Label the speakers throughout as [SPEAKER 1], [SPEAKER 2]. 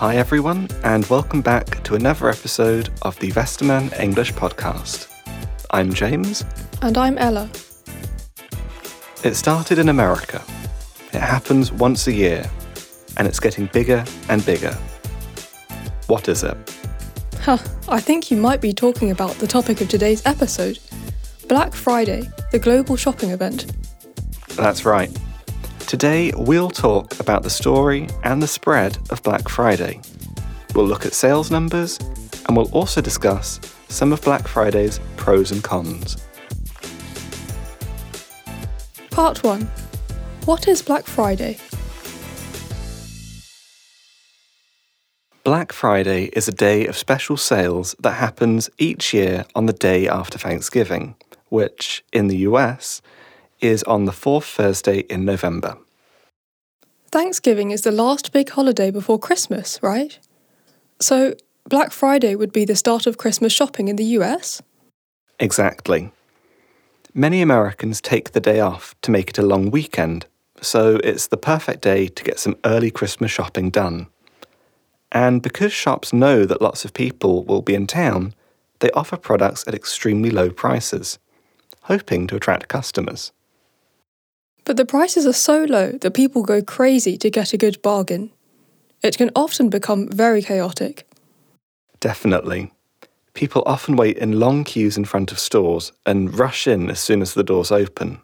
[SPEAKER 1] Hi, everyone, and welcome back to another episode of the Westermann English Podcast. I'm James.
[SPEAKER 2] And I'm Ella.
[SPEAKER 1] It started in America. It happens once a year, and it's getting bigger and bigger. What is it?
[SPEAKER 2] Huh, I think you might be talking about the topic of today's episode Black Friday, the global shopping event.
[SPEAKER 1] That's right. Today, we'll talk about the story and the spread of Black Friday. We'll look at sales numbers, and we'll also discuss some of Black Friday's pros and cons.
[SPEAKER 2] Part 1 What is Black Friday?
[SPEAKER 1] Black Friday is a day of special sales that happens each year on the day after Thanksgiving, which, in the US, is on the fourth Thursday in November.
[SPEAKER 2] Thanksgiving is the last big holiday before Christmas, right? So, Black Friday would be the start of Christmas shopping in the US?
[SPEAKER 1] Exactly. Many Americans take the day off to make it a long weekend, so it's the perfect day to get some early Christmas shopping done. And because shops know that lots of people will be in town, they offer products at extremely low prices, hoping to attract customers.
[SPEAKER 2] But the prices are so low that people go crazy to get a good bargain. It can often become very chaotic.
[SPEAKER 1] Definitely. People often wait in long queues in front of stores and rush in as soon as the doors open.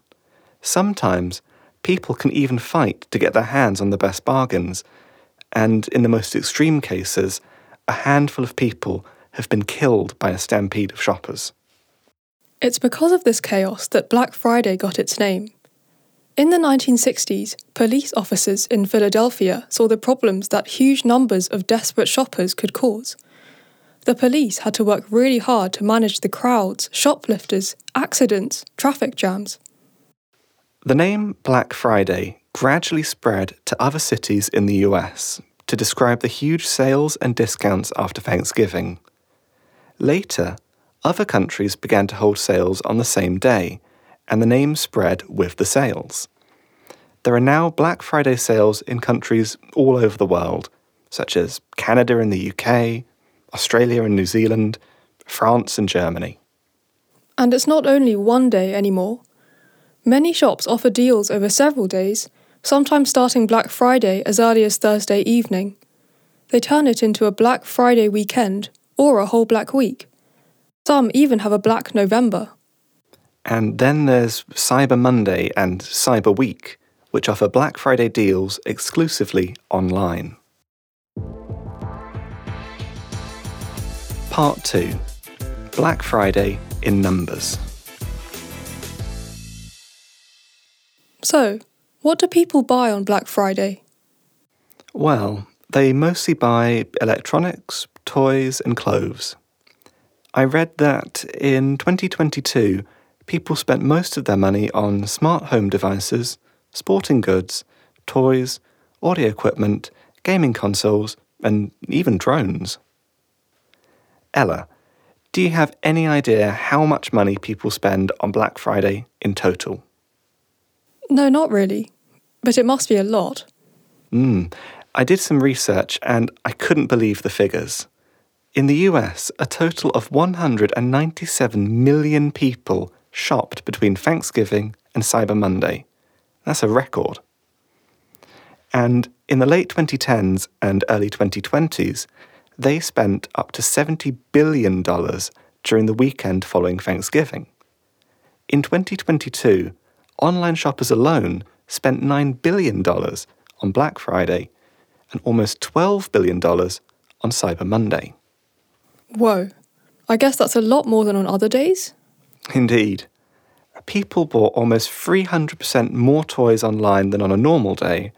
[SPEAKER 1] Sometimes, people can even fight to get their hands on the best bargains, and in the most extreme cases, a handful of people have been killed by a stampede of shoppers.
[SPEAKER 2] It's because of this chaos that Black Friday got its name. In the 1960s, police officers in Philadelphia saw the problems that huge numbers of desperate shoppers could cause. The police had to work really hard to manage the crowds, shoplifters, accidents, traffic jams.
[SPEAKER 1] The name Black Friday gradually spread to other cities in the US to describe the huge sales and discounts after Thanksgiving. Later, other countries began to hold sales on the same day, and the name spread with the sales. There are now Black Friday sales in countries all over the world, such as Canada and the UK, Australia and New Zealand, France and Germany.
[SPEAKER 2] And it's not only one day anymore. Many shops offer deals over several days, sometimes starting Black Friday as early as Thursday evening. They turn it into a Black Friday weekend or a whole Black Week. Some even have a Black November.
[SPEAKER 1] And then there's Cyber Monday and Cyber Week, which offer Black Friday deals exclusively online. Part 2 Black Friday in Numbers.
[SPEAKER 2] So, what do people buy on Black Friday?
[SPEAKER 1] Well, they mostly buy electronics, toys, and clothes. I read that in 2022, people spent most of their money on smart home devices, sporting goods, toys, audio equipment, gaming consoles, and even drones. Ella, do you have any idea how much money people spend on Black Friday in total?
[SPEAKER 2] No, not really. But it must be a lot.
[SPEAKER 1] Hmm. I did some research and I couldn't believe the figures. In the US, a total of 197 million people shopped between Thanksgiving and Cyber Monday. That's a record. And in the late 2010s and early 2020s, they spent up to $70 billion during the weekend following Thanksgiving. In 2022, online shoppers alone spent $9 billion on Black Friday and almost $12 billion on Cyber Monday.
[SPEAKER 2] Whoa. I guess that's a lot more than on other days?
[SPEAKER 1] Indeed. People bought almost 300% more toys online than on a normal day,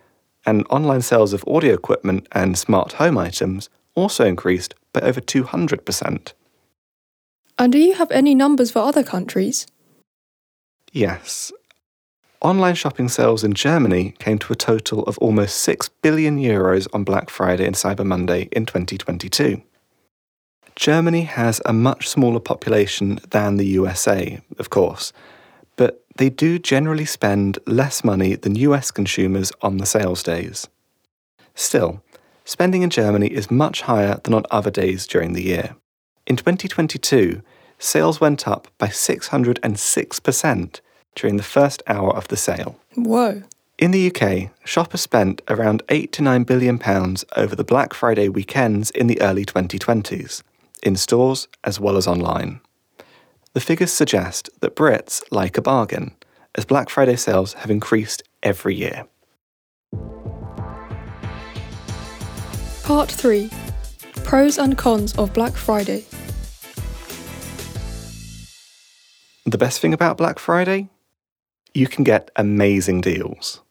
[SPEAKER 1] and online sales of audio equipment and smart home items also increased by over 200%.
[SPEAKER 2] And do you have any numbers for other countries?
[SPEAKER 1] Yes. Online shopping sales in Germany came to a total of almost 6 billion euros on Black Friday and Cyber Monday in 2022. Germany has a much smaller population than the USA, of course, they do generally spend less money than US consumers on the sales days. Still, spending in Germany is much higher than on other days during the year. In 2022, sales went up by 606% during the first hour of the sale.
[SPEAKER 2] Whoa.
[SPEAKER 1] In the UK, shoppers spent around 8 to 9 billion pounds over the Black Friday weekends in the early 2020s, in stores as well as online. The figures suggest that Brits like a bargain, as Black Friday sales have increased every year.
[SPEAKER 2] Part 3 Pros and Cons of Black Friday.
[SPEAKER 1] The best thing about Black Friday? You can get amazing deals.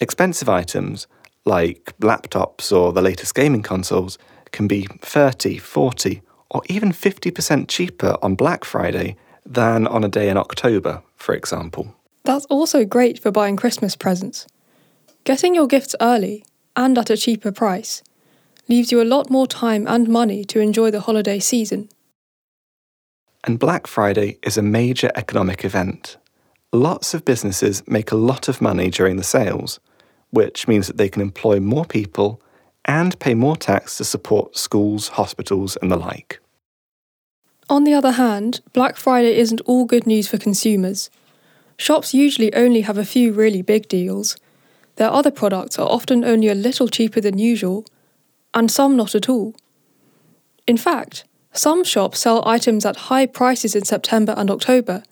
[SPEAKER 1] Expensive items, like laptops or the latest gaming consoles, can be 30, 40, or even 50% cheaper on Black Friday than on a day in October, for example.
[SPEAKER 2] That's also great for buying Christmas presents. Getting your gifts early and at a cheaper price leaves you a lot more time and money to enjoy the holiday season.
[SPEAKER 1] And Black Friday is a major economic event. Lots of businesses make a lot of money during the sales, which means that they can employ more people and pay more tax to support schools, hospitals, and the like.
[SPEAKER 2] On the other hand, Black Friday isn't all good news for consumers. Shops usually only have a few really big deals. Their other products are often only a little cheaper than usual, and some not at all. In fact, some shops sell items at high prices in September and October.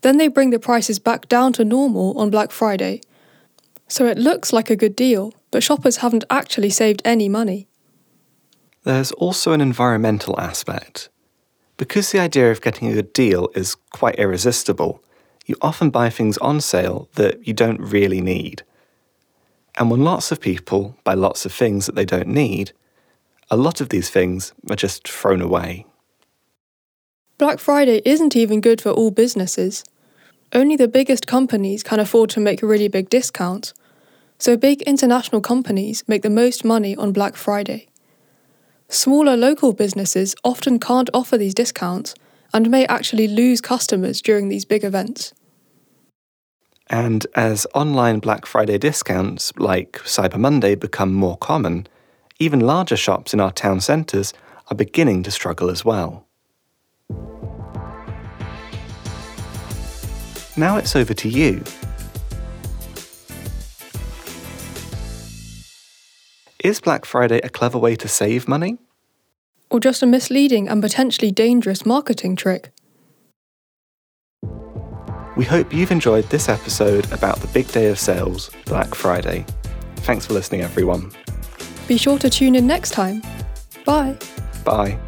[SPEAKER 2] Then they bring the prices back down to normal on Black Friday. So it looks like a good deal, but shoppers haven't actually saved any money.
[SPEAKER 1] There's also an environmental aspect. Because the idea of getting a good deal is quite irresistible, you often buy things on sale that you don't really need. And when lots of people buy lots of things that they don't need, a lot of these things are just thrown away.
[SPEAKER 2] Black Friday isn't even good for all businesses. Only the biggest companies can afford to make really big discounts, so big international companies make the most money on Black Friday. Smaller local businesses often can't offer these discounts and may actually lose customers during these big events.
[SPEAKER 1] And as online Black Friday discounts like Cyber Monday become more common, even larger shops in our town centres are beginning to struggle as well. Now it's over to you. Is Black Friday a clever way to save money?
[SPEAKER 2] Or just a misleading and potentially dangerous marketing trick?
[SPEAKER 1] We hope you've enjoyed this episode about the big day of sales, Black Friday. Thanks for listening, everyone.
[SPEAKER 2] Be sure to tune in next time. Bye.
[SPEAKER 1] Bye.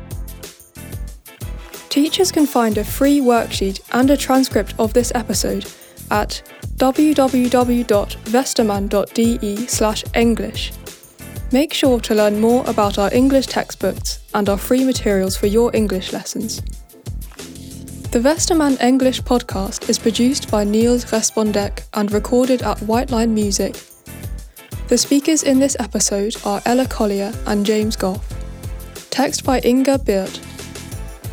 [SPEAKER 2] Teachers can find a free worksheet and a transcript of this episode at www.westermann.de/english. Make sure to learn more about our English textbooks and our free materials for your English lessons. The Westermann English podcast is produced by Niels Respondek and recorded at Whiteline Music. The speakers in this episode are Ella Collier and James Gough. Text by Inga Birth.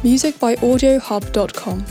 [SPEAKER 2] Music by AudioHub.com.